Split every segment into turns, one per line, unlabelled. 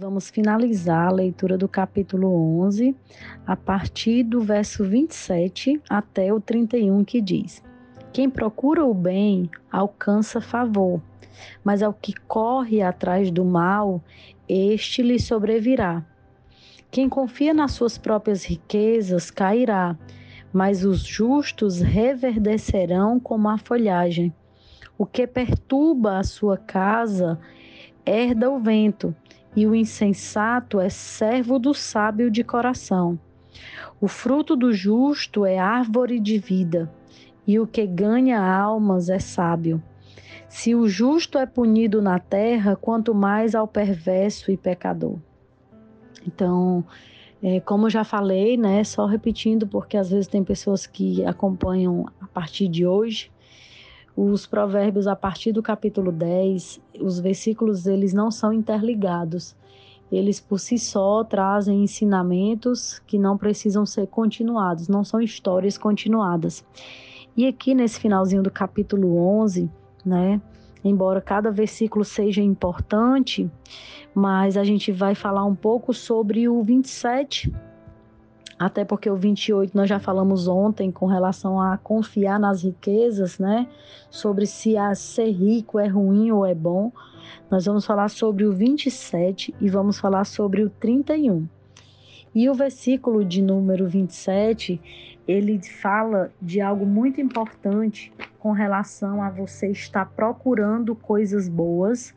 Vamos finalizar a leitura do capítulo 11, a partir do verso 27 até o 31, que diz: Quem procura o bem alcança favor, mas ao que corre atrás do mal, este lhe sobrevirá. Quem confia nas suas próprias riquezas cairá, mas os justos reverdecerão como a folhagem. O que perturba a sua casa herda o vento, e o insensato é servo do sábio de coração. O fruto do justo é árvore de vida, e o que ganha almas é sábio. Se o justo é punido na terra, quanto mais ao perverso e pecador. Então, é, como já falei, né, só repetindo, porque às vezes tem pessoas que acompanham a partir de hoje, os provérbios a partir do capítulo 10, os versículos eles não são interligados. Eles por si só trazem ensinamentos que não precisam ser continuados, não são histórias continuadas. E aqui nesse finalzinho do capítulo 11, né, embora cada versículo seja importante, mas a gente vai falar um pouco sobre o 27, até porque o 28 nós já falamos ontem com relação a confiar nas riquezas, né? Sobre se a ser rico é ruim ou é bom. Nós vamos falar sobre o 27 e vamos falar sobre o 31. E o versículo de número 27, ele fala de algo muito importante com relação a você estar procurando coisas boas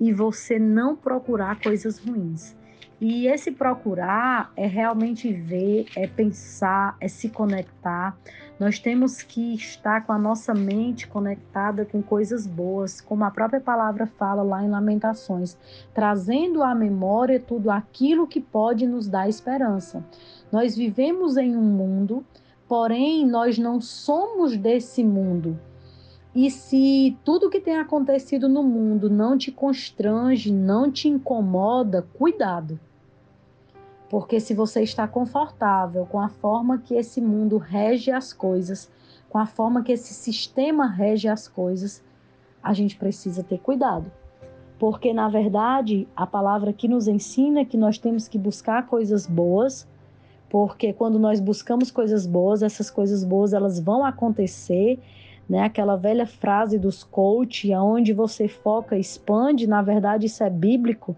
e você não procurar coisas ruins. E esse procurar é realmente ver, é pensar, é se conectar. Nós temos que estar com a nossa mente conectada com coisas boas, como a própria palavra fala lá em Lamentações, trazendo à memória tudo aquilo que pode nos dar esperança. Nós vivemos em um mundo, porém nós não somos desse mundo. E se tudo que tem acontecido no mundo não te constrange, não te incomoda, cuidado. Porque se você está confortável com a forma que esse mundo rege as coisas, com a forma que esse sistema rege as coisas, a gente precisa ter cuidado. Porque na verdade, a palavra que nos ensina é que nós temos que buscar coisas boas, porque quando nós buscamos coisas boas, essas coisas boas elas vão acontecer né? Aquela velha frase dos coach, aonde você foca, expande, na verdade isso é bíblico.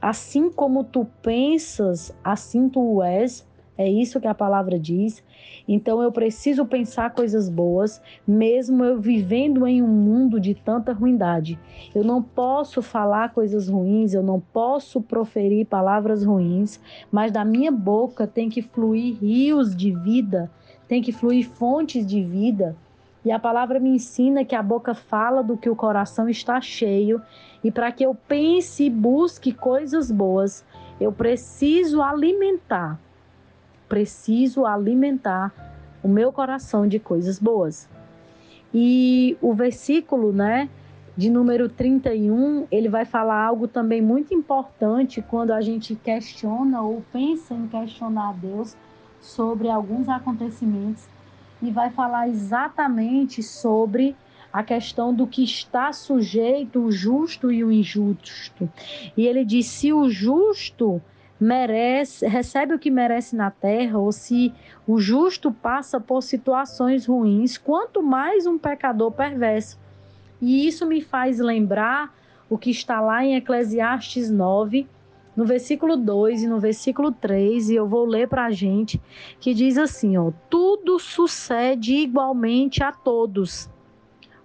Assim como tu pensas, assim tu és. É isso que a palavra diz. Então eu preciso pensar coisas boas, mesmo eu vivendo em um mundo de tanta ruindade. Eu não posso falar coisas ruins, eu não posso proferir palavras ruins, mas da minha boca tem que fluir rios de vida, tem que fluir fontes de vida. E a palavra me ensina que a boca fala do que o coração está cheio, e para que eu pense e busque coisas boas, eu preciso alimentar, preciso alimentar o meu coração de coisas boas. E o versículo, né, de número 31, ele vai falar algo também muito importante quando a gente questiona ou pensa em questionar Deus sobre alguns acontecimentos e vai falar exatamente sobre a questão do que está sujeito o justo e o injusto. E ele diz: se o justo merece, recebe o que merece na terra, ou se o justo passa por situações ruins, quanto mais um pecador perverso. E isso me faz lembrar o que está lá em Eclesiastes 9, no versículo 2 e no versículo 3, e eu vou ler para a gente, que diz assim: ó, tudo sucede igualmente a todos.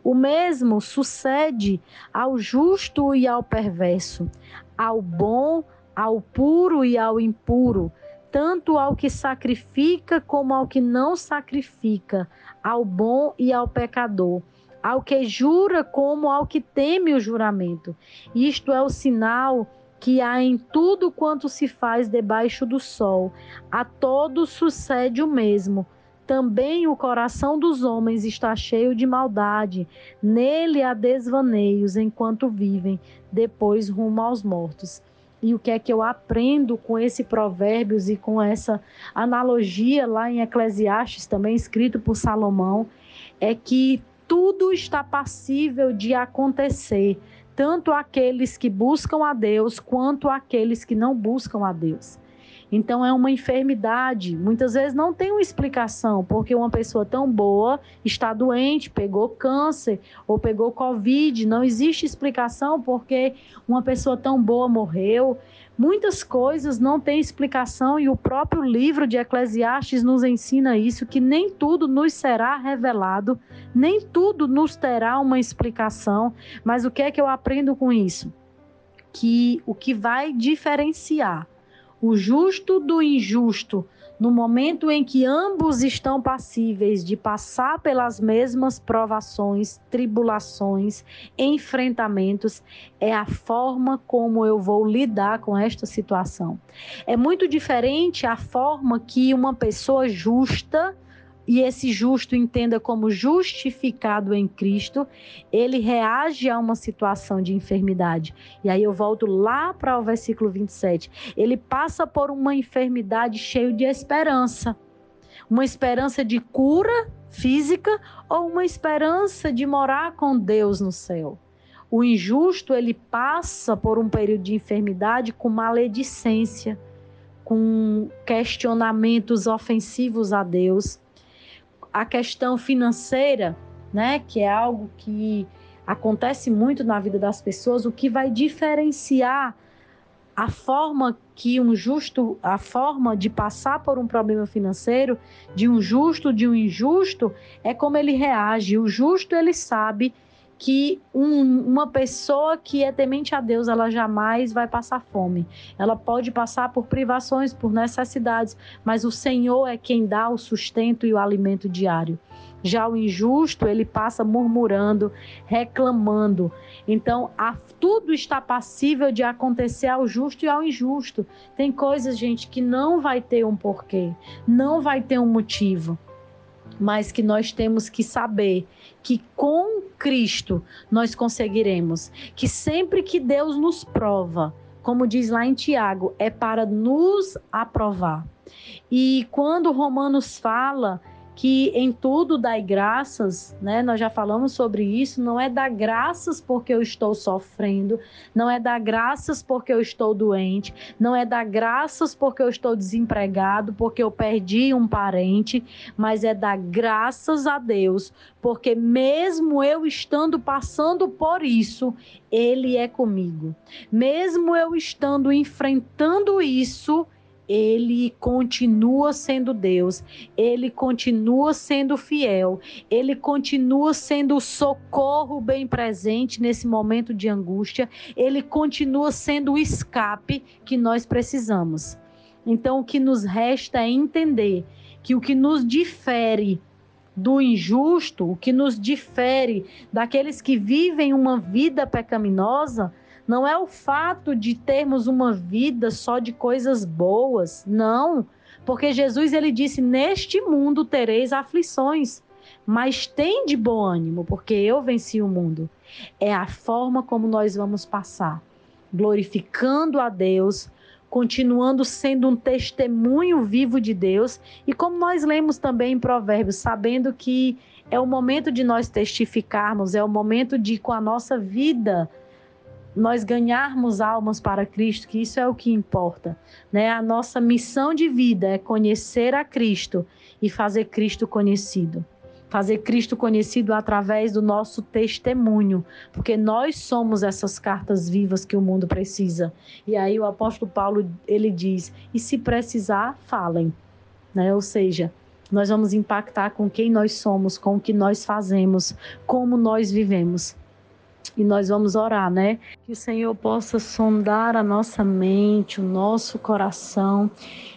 O mesmo sucede ao justo e ao perverso, ao bom, ao puro e ao impuro, tanto ao que sacrifica como ao que não sacrifica, ao bom e ao pecador ao que jura como ao que teme o juramento. Isto é o sinal que há em tudo quanto se faz debaixo do sol. A todos sucede o mesmo. Também o coração dos homens está cheio de maldade, nele há desvaneios enquanto vivem, depois rumo aos mortos. E o que é que eu aprendo com esse provérbios e com essa analogia lá em Eclesiastes, também escrito por Salomão, é que tudo está passível de acontecer tanto aqueles que buscam a Deus quanto aqueles que não buscam a Deus. Então é uma enfermidade. Muitas vezes não tem uma explicação, porque uma pessoa tão boa está doente, pegou câncer ou pegou Covid. Não existe explicação porque uma pessoa tão boa morreu. Muitas coisas não têm explicação e o próprio livro de Eclesiastes nos ensina isso, que nem tudo nos será revelado, nem tudo nos terá uma explicação. Mas o que é que eu aprendo com isso? Que o que vai diferenciar o justo do injusto, no momento em que ambos estão passíveis de passar pelas mesmas provações, tribulações, enfrentamentos, é a forma como eu vou lidar com esta situação. É muito diferente a forma que uma pessoa justa e esse justo entenda como justificado em Cristo, ele reage a uma situação de enfermidade. E aí eu volto lá para o versículo 27. Ele passa por uma enfermidade cheio de esperança. Uma esperança de cura física ou uma esperança de morar com Deus no céu. O injusto, ele passa por um período de enfermidade com maledicência, com questionamentos ofensivos a Deus a questão financeira, né, que é algo que acontece muito na vida das pessoas, o que vai diferenciar a forma que um justo, a forma de passar por um problema financeiro, de um justo, de um injusto, é como ele reage. O justo ele sabe que um, uma pessoa que é temente a Deus, ela jamais vai passar fome. Ela pode passar por privações, por necessidades, mas o Senhor é quem dá o sustento e o alimento diário. Já o injusto, ele passa murmurando, reclamando. Então, a, tudo está passível de acontecer ao justo e ao injusto. Tem coisas, gente, que não vai ter um porquê, não vai ter um motivo mas que nós temos que saber que com Cristo nós conseguiremos, que sempre que Deus nos prova, como diz lá em Tiago, é para nos aprovar. E quando Romanos fala que em tudo dai graças, né? Nós já falamos sobre isso, não é dar graças porque eu estou sofrendo, não é dar graças porque eu estou doente, não é dar graças porque eu estou desempregado, porque eu perdi um parente, mas é dar graças a Deus, porque mesmo eu estando passando por isso, ele é comigo. Mesmo eu estando enfrentando isso, ele continua sendo Deus, ele continua sendo fiel, ele continua sendo o socorro bem presente nesse momento de angústia, ele continua sendo o escape que nós precisamos. Então, o que nos resta é entender que o que nos difere do injusto, o que nos difere daqueles que vivem uma vida pecaminosa, não é o fato de termos uma vida só de coisas boas, não. Porque Jesus ele disse: "Neste mundo tereis aflições, mas tem de bom ânimo, porque eu venci o mundo". É a forma como nós vamos passar, glorificando a Deus, continuando sendo um testemunho vivo de Deus, e como nós lemos também em Provérbios, sabendo que é o momento de nós testificarmos, é o momento de com a nossa vida nós ganharmos almas para Cristo, que isso é o que importa, né? A nossa missão de vida é conhecer a Cristo e fazer Cristo conhecido. Fazer Cristo conhecido através do nosso testemunho, porque nós somos essas cartas vivas que o mundo precisa. E aí o apóstolo Paulo, ele diz: "E se precisar, falem", né? Ou seja, nós vamos impactar com quem nós somos, com o que nós fazemos, como nós vivemos. E nós vamos orar, né? Que o Senhor possa sondar a nossa mente, o nosso coração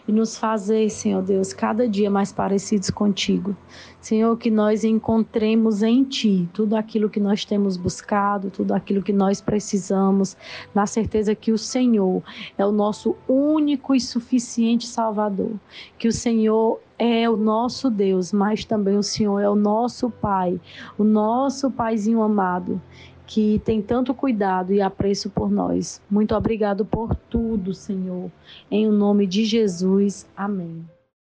e nos fazer, Senhor Deus, cada dia mais parecidos contigo. Senhor, que nós encontremos em Ti tudo aquilo que nós temos buscado, tudo aquilo que nós precisamos, na certeza que o Senhor é o nosso único e suficiente Salvador. Que o Senhor é o nosso Deus, mas também o Senhor é o nosso Pai, o nosso Paizinho amado que tem tanto cuidado e apreço por nós. Muito obrigado por tudo, Senhor. Em o nome de Jesus. Amém.